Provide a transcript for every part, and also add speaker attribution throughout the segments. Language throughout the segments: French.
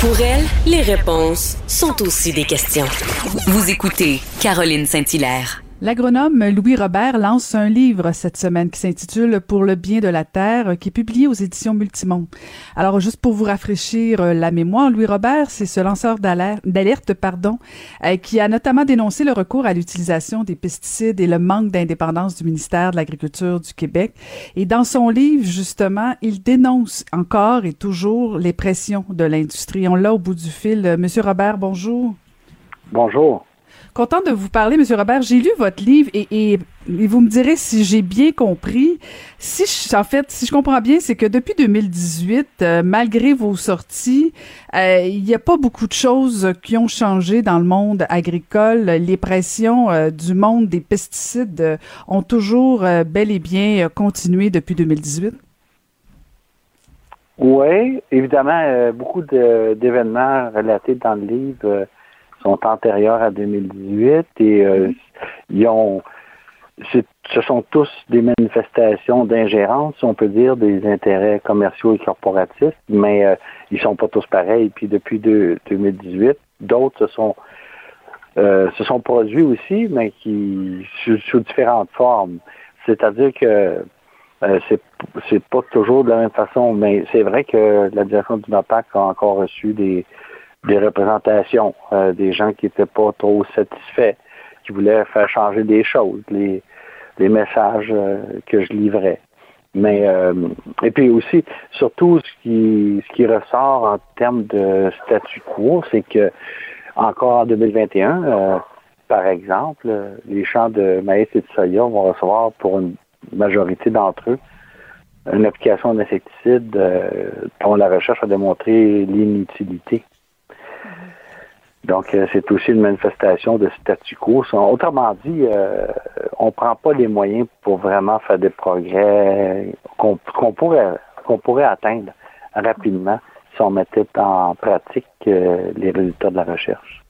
Speaker 1: Pour elle, les réponses sont aussi des questions. Vous écoutez Caroline Saint-Hilaire.
Speaker 2: L'agronome Louis Robert lance un livre cette semaine qui s'intitule Pour le bien de la terre, qui est publié aux éditions Multimont. Alors, juste pour vous rafraîchir euh, la mémoire, Louis Robert, c'est ce lanceur d'alerte, pardon, euh, qui a notamment dénoncé le recours à l'utilisation des pesticides et le manque d'indépendance du ministère de l'Agriculture du Québec. Et dans son livre, justement, il dénonce encore et toujours les pressions de l'industrie. On l'a au bout du fil. Monsieur Robert, bonjour.
Speaker 3: Bonjour.
Speaker 2: Content de vous parler, Monsieur Robert. J'ai lu votre livre et, vous me direz si j'ai bien compris. Si je, en fait, si je comprends bien, c'est que depuis 2018, euh, malgré vos sorties, euh, il n'y a pas beaucoup de choses qui ont changé dans le monde agricole. Les pressions euh, du monde des pesticides ont toujours bel et bien continué depuis 2018.
Speaker 3: Oui, évidemment, beaucoup d'événements relatés dans le livre sont antérieurs à 2018 et euh, ils ont ce sont tous des manifestations d'ingérence, si on peut dire, des intérêts commerciaux et corporatifs, mais euh, ils sont pas tous pareils. Puis depuis 2018, d'autres se sont euh, se sont produits aussi, mais qui sous, différentes formes. C'est-à-dire que euh, c'est c'est pas toujours de la même façon, mais c'est vrai que la direction du NAPAC a encore reçu des des représentations, euh, des gens qui n'étaient pas trop satisfaits, qui voulaient faire changer des choses, les, les messages euh, que je livrais. Mais euh, et puis aussi, surtout ce qui ce qui ressort en termes de statu quo, c'est que encore en 2021, par exemple, les champs de maïs et de soya vont recevoir pour une majorité d'entre eux une application d'insecticide dont la recherche a démontré l'inutilité. Donc, euh, c'est aussi une manifestation de statu quo. Autrement dit, euh, on ne prend pas les moyens pour vraiment faire des progrès qu'on pourrait, qu'on pourrait atteindre rapidement si on mettait en pratique euh, les résultats de la recherche.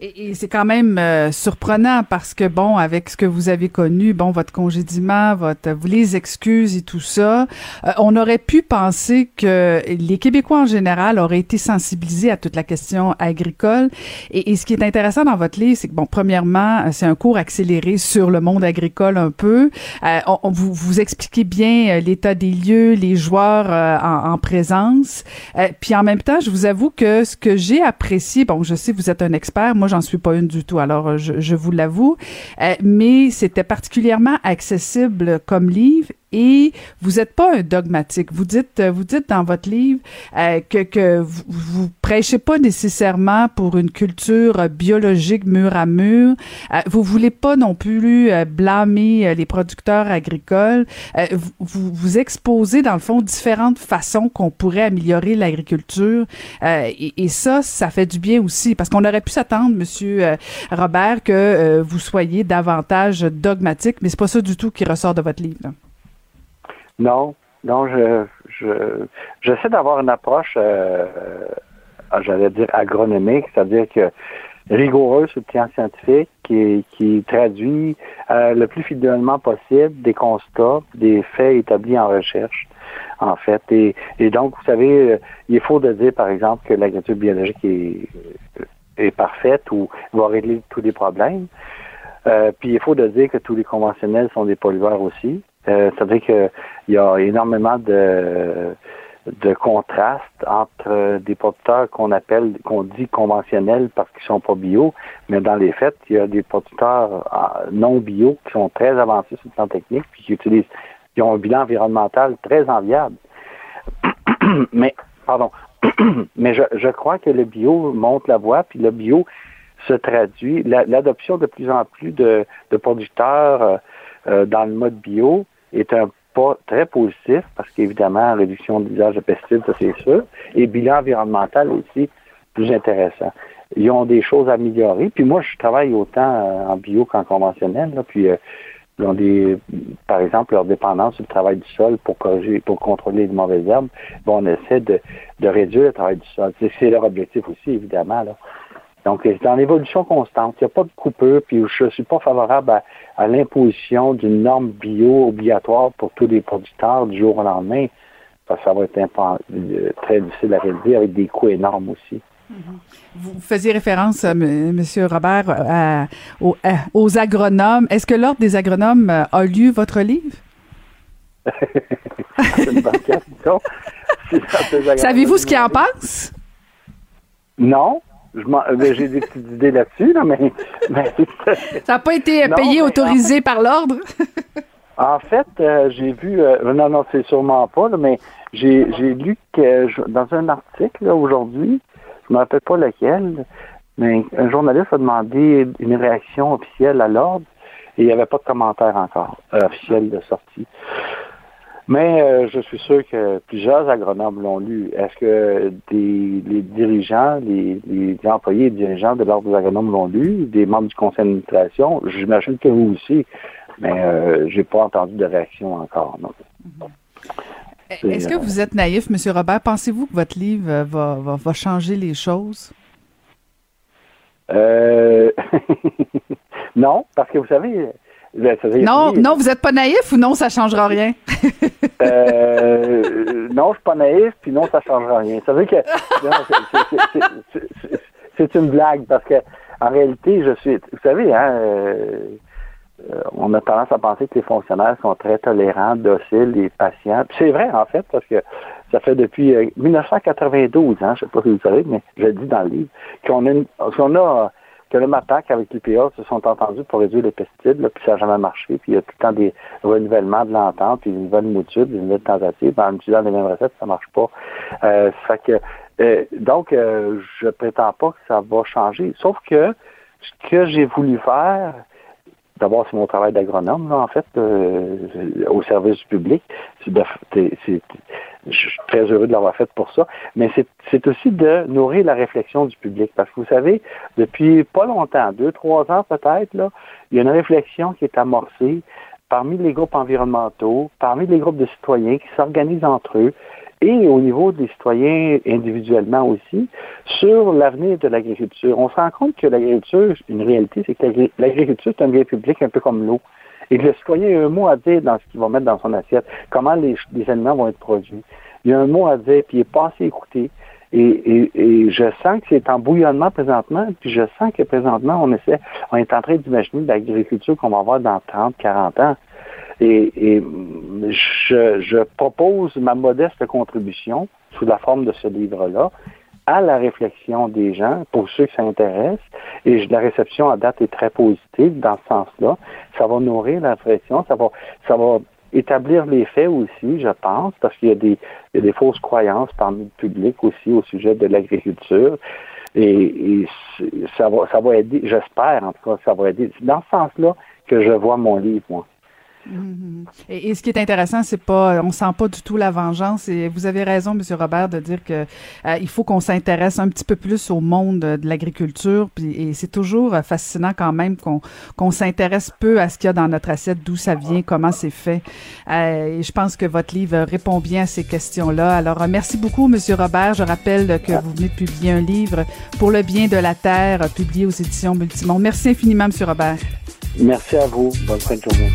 Speaker 2: Et, c'est quand même euh, surprenant parce que bon, avec ce que vous avez connu, bon, votre congédiement, votre les excuses et tout ça, euh, on aurait pu penser que les Québécois en général auraient été sensibilisés à toute la question agricole. Et, ce qui est intéressant dans votre livre, c'est que bon, premièrement, c'est un cours accéléré sur le monde agricole un peu. Euh, on, vous, vous expliquez bien l'état des lieux, les joueurs en, en, présence. puis en même temps, je vous avoue que ce que j'ai apprécié, bon, je sais vous êtes un expert, moi j'en suis pas une du tout, alors euh, je, vous l'avoue. Euh, mais c'était particulièrement accessible comme livre et vous n'êtes pas un dogmatique. Vous dites, euh, vous dites dans votre livre euh, que, que vous, vous prêchez pas nécessairement pour une culture biologique mur à mur. Euh, vous voulez pas non plus euh, blâmer les producteurs agricoles. vous, vous exposez dans le fond différentes façons qu'on pourrait améliorer l'agriculture et, et, ça, ça fait du bien aussi parce qu'on aurait pu s'attendre, Monsieur Robert, que vous soyez davantage dogmatique, mais c'est pas ça du tout qui ressort de votre livre.
Speaker 3: Non, non, je, je j'essaie d'avoir une approche, euh, j'allais dire agronomique, c'est-à-dire que rigoureuse sur le plan scientifique, qui, qui traduit euh, le plus fidèlement possible des constats, des faits établis en recherche, en fait. Et, et donc, vous savez, euh, il est faux de dire, par exemple, que l'agriculture biologique est, est parfaite ou va régler tous les problèmes. Euh, puis il faut de dire que tous les conventionnels sont des pollueurs aussi. Euh, C'est-à-dire qu'il y a énormément de, de contraste entre des producteurs qu'on appelle, qu'on dit conventionnels parce qu'ils sont pas bio, mais dans les faits, il y a des producteurs non bio qui sont très avancés sur le plan technique puis qui utilisent, qui ont un bilan environnemental très enviable. mais, pardon, mais je, je crois que le bio monte la voie, puis le bio se traduit, l'adoption de plus en plus de, producteurs euh, euh, dans le mode bio est un pas très positif parce qu'évidemment, réduction de l'usage de pesticides, ça c'est sûr, et bilan environnemental aussi plus intéressant. Ils ont des choses à améliorer. Puis moi, je travaille autant euh, en bio qu'en conventionnel. puis ils ont des, par exemple, leur dépendance sur le travail du sol pour corriger, pour contrôler les mauvaises herbes. Bon, on essaie de, de réduire le travail du sol. C'est leur objectif aussi, évidemment. Là. Donc, c'est en évolution constante. Il n'y a pas de coupure, puis je ne suis pas favorable à, l'imposition d'une norme bio obligatoire pour tous les producteurs du jour au lendemain, parce que ça va être euh, très difficile à réaliser avec des coûts énormes aussi.
Speaker 2: Mm-hmm. Vous faisiez référence, euh, M. Robert, aux, agronomes. Est-ce que l'Ordre des agronomes euh, a lu votre livre? Savez-vous ce qu'il en pense?
Speaker 3: Non, j'ai des petites idées là-dessus, là, mais,
Speaker 2: ça n'a pas été payé, autorisé par l'ordre?
Speaker 3: en fait, euh, j'ai vu, euh, non, non, c'est sûrement pas, mais j'ai, lu que dans un article aujourd'hui, je ne me rappelle pas lequel, mais un journaliste a demandé une réaction officielle à l'ordre et il n'y avait pas de commentaire encore euh, officiel de sortie. Mais euh, je suis sûr que plusieurs agronomes l'ont lu. Est-ce que des, les dirigeants, les, employés et dirigeants de l'Ordre des agronomes l'ont lu, des membres du conseil d'administration? J'imagine que vous aussi, mais euh, j'ai pas entendu de réaction encore.
Speaker 2: Est-ce que vous êtes naïf, M. Robert? Pensez-vous que votre livre va, va, va changer les choses?
Speaker 3: Euh... non, parce que vous savez,
Speaker 2: ben, non, non, vous n'êtes pas naïf ou non, ça ne changera rien?
Speaker 3: euh, non, je suis pas naïf, puis non, ça ne changera rien. Ça veut que c'est une blague parce que en réalité, je suis. Vous savez, hein, euh, on a tendance à penser que les fonctionnaires sont très tolérants, dociles et patients. C'est vrai, en fait, parce que ça fait depuis 1992, hein, je ne sais pas si vous savez, mais je le dis dans le livre, qu'on a, qu'on a que le MAPAC avec l'IPA se sont entendus pour réduire les pesticides, là, puis ça n'a jamais marché, puis il y a tout le temps des renouvellements de l'entente, puis des nouvelles moutures, des nouvelles tentatives, en utilisant les mêmes recettes, ça marche pas. Euh, fait que, euh, donc, euh, je prétends pas que ça va changer, sauf que ce que j'ai voulu faire, D'abord, c'est mon travail d'agronome, en fait, euh, au service du public. je suis très heureux de l'avoir fait pour ça. Mais c'est aussi de nourrir la réflexion du public. Parce que vous savez, depuis pas longtemps, deux, trois ans peut-être, il y a une réflexion qui est amorcée parmi les groupes environnementaux, parmi les groupes de citoyens qui s'organisent entre eux, et au niveau des citoyens individuellement aussi, sur l'avenir de l'agriculture. On se rend compte que l'agriculture, une réalité, c'est que l'agriculture, c'est un bien public un peu comme l'eau. Et que le citoyen a un mot à dire dans ce qu'il va mettre dans son assiette, comment les, aliments vont être produits. Il a un mot à dire, puis il n'est pas assez écouté. Et, et, je sens que c'est en bouillonnement présentement, puis je sens que présentement, on essaie, on est en train d'imaginer l'agriculture qu'on va avoir dans 30, 40 ans. Et, je, propose ma modeste contribution sous la forme de ce livre-là à la réflexion des gens, pour ceux qui s'intéressent, et la réception à date est très positive dans ce sens-là. Ça va nourrir la réflexion, ça va, ça va établir les faits aussi, je pense, parce qu'il y a des, fausses croyances parmi le public aussi au sujet de l'agriculture. Et, ça va, ça va aider, j'espère en tout cas, ça va aider. Dans ce sens-là que je vois mon livre, moi.
Speaker 2: Mm-hmm. Et, ce qui est intéressant, c'est pas, on sent pas du tout la vengeance. Et vous avez raison, Monsieur Robert, de dire que euh, il faut qu'on s'intéresse un petit peu plus au monde de l'agriculture. Puis et c'est toujours euh, fascinant quand même qu'on qu'on s'intéresse peu à ce qu'il y a dans notre assiette, d'où ça vient, comment c'est fait. Euh, et je pense que votre livre répond bien à ces questions-là. Alors merci beaucoup, Monsieur Robert. Je rappelle que vous venez de publier un livre pour le bien de la terre, publié aux éditions Multimonde. Merci infiniment, Monsieur Robert.
Speaker 3: Merci à vous. Bonne fin de journée.